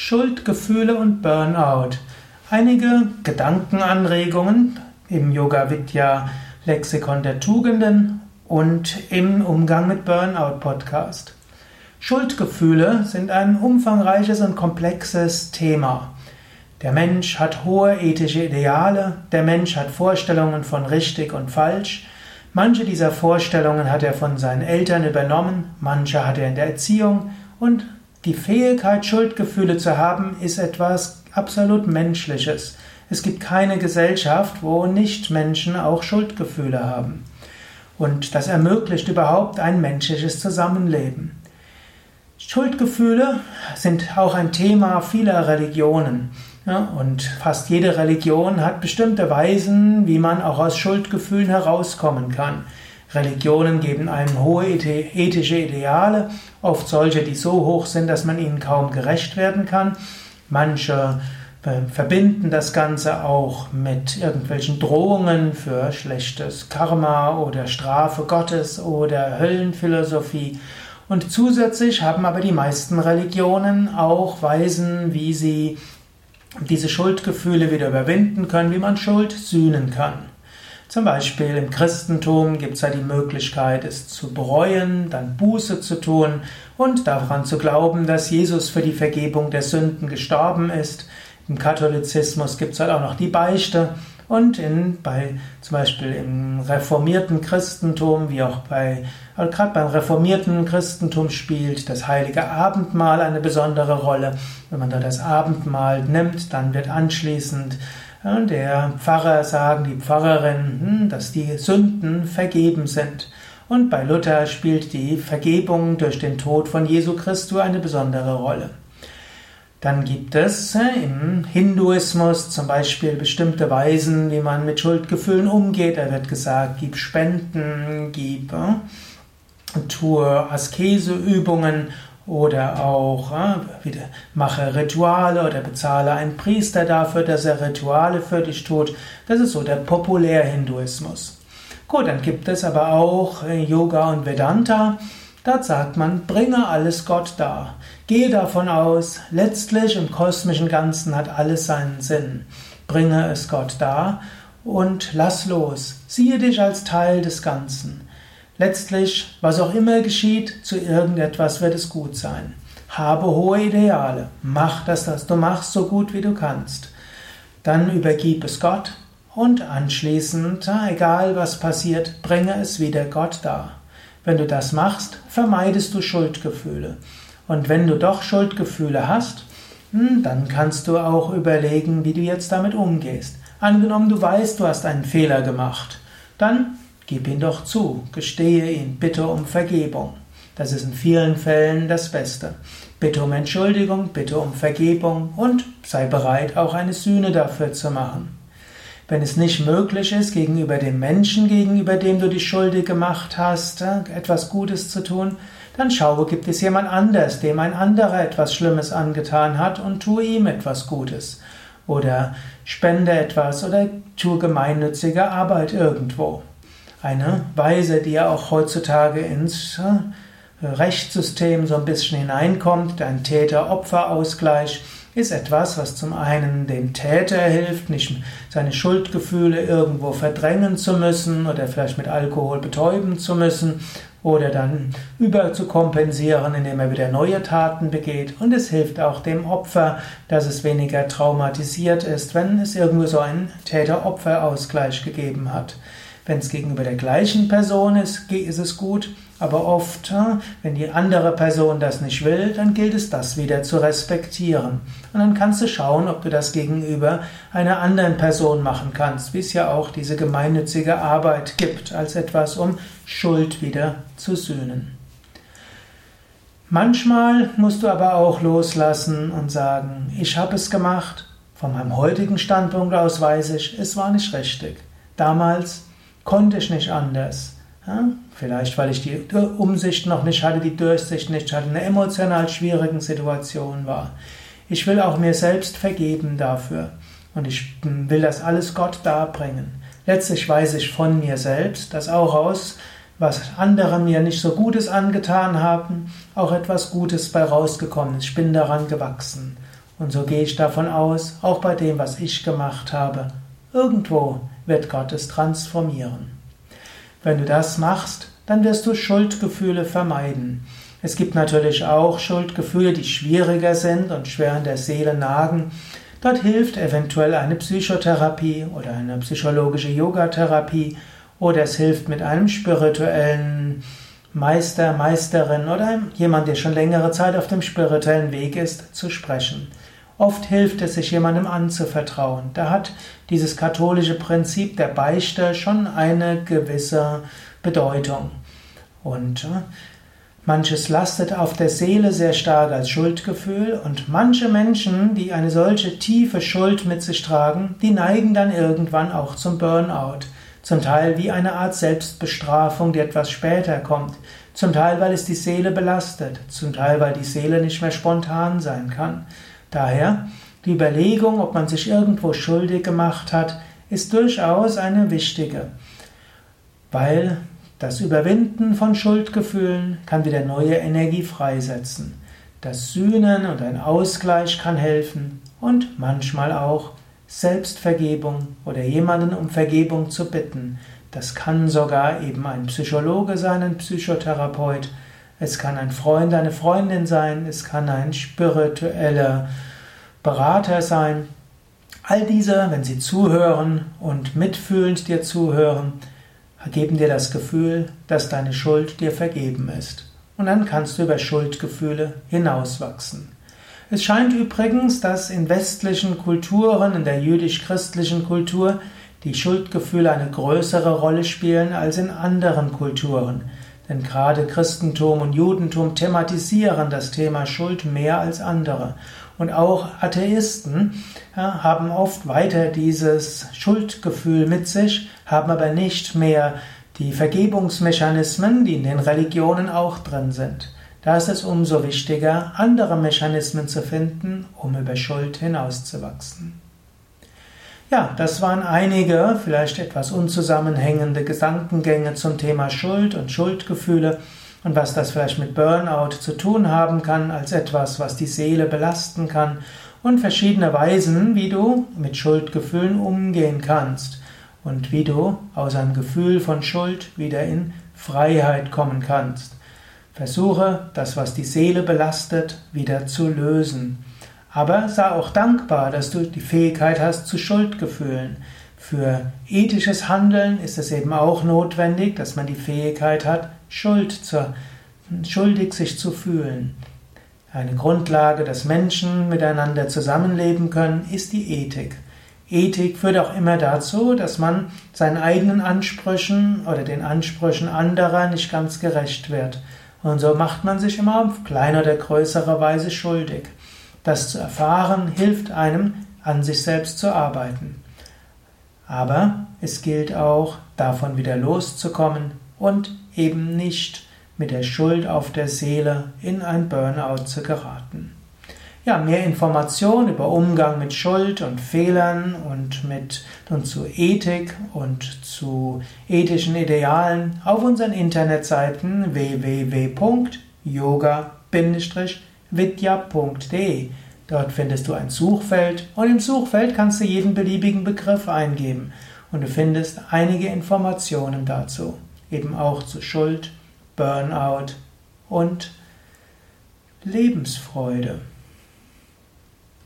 Schuldgefühle und Burnout. Einige Gedankenanregungen im Yoga Vidya Lexikon der Tugenden und im Umgang mit Burnout Podcast. Schuldgefühle sind ein umfangreiches und komplexes Thema. Der Mensch hat hohe ethische Ideale, der Mensch hat Vorstellungen von richtig und falsch. Manche dieser Vorstellungen hat er von seinen Eltern übernommen, manche hat er in der Erziehung und die Fähigkeit, Schuldgefühle zu haben, ist etwas absolut Menschliches. Es gibt keine Gesellschaft, wo Nichtmenschen auch Schuldgefühle haben. Und das ermöglicht überhaupt ein menschliches Zusammenleben. Schuldgefühle sind auch ein Thema vieler Religionen. Ja, und fast jede Religion hat bestimmte Weisen, wie man auch aus Schuldgefühlen herauskommen kann. Religionen geben einem hohe ethische Ideale, oft solche, die so hoch sind, dass man ihnen kaum gerecht werden kann. Manche äh, verbinden das Ganze auch mit irgendwelchen Drohungen für schlechtes Karma oder Strafe Gottes oder Höllenphilosophie. Und zusätzlich haben aber die meisten Religionen auch Weisen, wie sie diese Schuldgefühle wieder überwinden können, wie man Schuld sühnen kann. Zum Beispiel im Christentum gibt es ja die Möglichkeit, es zu bereuen, dann Buße zu tun und daran zu glauben, dass Jesus für die Vergebung der Sünden gestorben ist. Im Katholizismus gibt es halt auch noch die Beichte und in, bei, zum Beispiel im reformierten Christentum, wie auch bei, also gerade beim reformierten Christentum spielt das heilige Abendmahl eine besondere Rolle. Wenn man da das Abendmahl nimmt, dann wird anschließend der Pfarrer sagen, die Pfarrerin, hm, dass die Sünden vergeben sind. Und bei Luther spielt die Vergebung durch den Tod von Jesu Christus eine besondere Rolle. Dann gibt es äh, im Hinduismus zum Beispiel bestimmte Weisen, wie man mit Schuldgefühlen umgeht. Da wird gesagt, gib Spenden, gib, äh, tue Askeseübungen oder auch äh, wieder, mache Rituale oder bezahle einen Priester dafür, dass er Rituale für dich tut. Das ist so der Populär-Hinduismus. Gut, dann gibt es aber auch äh, Yoga und Vedanta. Dort sagt man, bringe alles Gott dar. Gehe davon aus, letztlich im kosmischen Ganzen hat alles seinen Sinn. Bringe es Gott dar und lass los. Siehe dich als Teil des Ganzen. Letztlich, was auch immer geschieht, zu irgendetwas wird es gut sein. Habe hohe Ideale. Mach das, was du machst, so gut wie du kannst. Dann übergib es Gott und anschließend, egal was passiert, bringe es wieder Gott dar. Wenn du das machst, vermeidest du Schuldgefühle. Und wenn du doch Schuldgefühle hast, hm, dann kannst du auch überlegen, wie du jetzt damit umgehst. Angenommen, du weißt, du hast einen Fehler gemacht, dann Gib ihn doch zu, gestehe ihn, bitte um Vergebung. Das ist in vielen Fällen das Beste. Bitte um Entschuldigung, bitte um Vergebung und sei bereit, auch eine Sühne dafür zu machen. Wenn es nicht möglich ist, gegenüber dem Menschen, gegenüber dem du dich schuldig gemacht hast, äh, etwas Gutes zu tun, dann schaue, gibt es jemand anders, dem ein anderer etwas Schlimmes angetan hat und tue ihm etwas Gutes. Oder spende etwas oder tue gemeinnützige Arbeit irgendwo. Eine Weise, die ja auch heutzutage ins äh, Rechtssystem so ein bisschen hineinkommt, ein Täter-Opfer-Ausgleich, ist etwas, was zum einen dem Täter hilft, nicht seine Schuldgefühle irgendwo verdrängen zu müssen oder vielleicht mit Alkohol betäuben zu müssen oder dann überzukompensieren, indem er wieder neue Taten begeht. Und es hilft auch dem Opfer, dass es weniger traumatisiert ist, wenn es irgendwo so einen Täter-Opfer-Ausgleich gegeben hat. Wenn es gegenüber der gleichen Person ist, ist es gut, aber oft, wenn die andere Person das nicht will, dann gilt es, das wieder zu respektieren. Und dann kannst du schauen, ob du das gegenüber einer anderen Person machen kannst, wie es ja auch diese gemeinnützige Arbeit gibt, als etwas, um Schuld wieder zu sühnen. Manchmal musst du aber auch loslassen und sagen, ich habe es gemacht, von meinem heutigen Standpunkt aus weiß ich, es war nicht richtig. Damals konnte ich nicht anders. Ja? Vielleicht, weil ich die Umsicht noch nicht hatte, die Durchsicht nicht hatte, in einer emotional schwierigen Situation war. Ich will auch mir selbst vergeben dafür. Und ich will das alles Gott darbringen. Letztlich weiß ich von mir selbst, dass auch aus, was andere mir nicht so Gutes angetan haben, auch etwas Gutes bei rausgekommen ist. Ich bin daran gewachsen. Und so gehe ich davon aus, auch bei dem, was ich gemacht habe, irgendwo wird Gott es transformieren. Wenn du das machst, dann wirst du Schuldgefühle vermeiden. Es gibt natürlich auch Schuldgefühle, die schwieriger sind und schwer in der Seele nagen. Dort hilft eventuell eine Psychotherapie oder eine psychologische Yogatherapie oder es hilft mit einem spirituellen Meister, Meisterin oder jemand, der schon längere Zeit auf dem spirituellen Weg ist, zu sprechen. Oft hilft es, sich jemandem anzuvertrauen. Da hat dieses katholische Prinzip der Beichte schon eine gewisse Bedeutung. Und äh, manches lastet auf der Seele sehr stark als Schuldgefühl und manche Menschen, die eine solche tiefe Schuld mit sich tragen, die neigen dann irgendwann auch zum Burnout. Zum Teil wie eine Art Selbstbestrafung, die etwas später kommt. Zum Teil, weil es die Seele belastet. Zum Teil, weil die Seele nicht mehr spontan sein kann. Daher, die Überlegung, ob man sich irgendwo schuldig gemacht hat, ist durchaus eine wichtige. Weil das Überwinden von Schuldgefühlen kann wieder neue Energie freisetzen. Das Sühnen und ein Ausgleich kann helfen und manchmal auch Selbstvergebung oder jemanden um Vergebung zu bitten. Das kann sogar eben ein Psychologe sein, ein Psychotherapeut. Es kann ein Freund, eine Freundin sein. Es kann ein spiritueller Berater sein. All diese, wenn sie zuhören und mitfühlend dir zuhören, geben dir das Gefühl, dass deine Schuld dir vergeben ist. Und dann kannst du über Schuldgefühle hinauswachsen. Es scheint übrigens, dass in westlichen Kulturen, in der jüdisch-christlichen Kultur, die Schuldgefühle eine größere Rolle spielen als in anderen Kulturen. Denn gerade Christentum und Judentum thematisieren das Thema Schuld mehr als andere. Und auch Atheisten ja, haben oft weiter dieses Schuldgefühl mit sich, haben aber nicht mehr die Vergebungsmechanismen, die in den Religionen auch drin sind. Da ist es umso wichtiger, andere Mechanismen zu finden, um über Schuld hinauszuwachsen. Ja, das waren einige vielleicht etwas unzusammenhängende Gedankengänge zum Thema Schuld und Schuldgefühle und was das vielleicht mit Burnout zu tun haben kann als etwas, was die Seele belasten kann und verschiedene Weisen, wie du mit Schuldgefühlen umgehen kannst und wie du aus einem Gefühl von Schuld wieder in Freiheit kommen kannst. Versuche, das, was die Seele belastet, wieder zu lösen. Aber sei auch dankbar, dass du die Fähigkeit hast zu Schuldgefühlen. Für ethisches Handeln ist es eben auch notwendig, dass man die Fähigkeit hat, Schuld zu, schuldig sich zu fühlen. Eine Grundlage, dass Menschen miteinander zusammenleben können, ist die Ethik. Ethik führt auch immer dazu, dass man seinen eigenen Ansprüchen oder den Ansprüchen anderer nicht ganz gerecht wird. Und so macht man sich immer auf kleine oder größere Weise schuldig. Das zu erfahren hilft einem, an sich selbst zu arbeiten. Aber es gilt auch, davon wieder loszukommen und eben nicht mit der Schuld auf der Seele in ein Burnout zu geraten ja, mehr Informationen über Umgang mit Schuld und Fehlern und mit und zu Ethik und zu ethischen Idealen auf unseren Internetseiten www.yoga-vidya.de. Dort findest du ein Suchfeld und im Suchfeld kannst du jeden beliebigen Begriff eingeben und du findest einige Informationen dazu, eben auch zu Schuld, Burnout und Lebensfreude.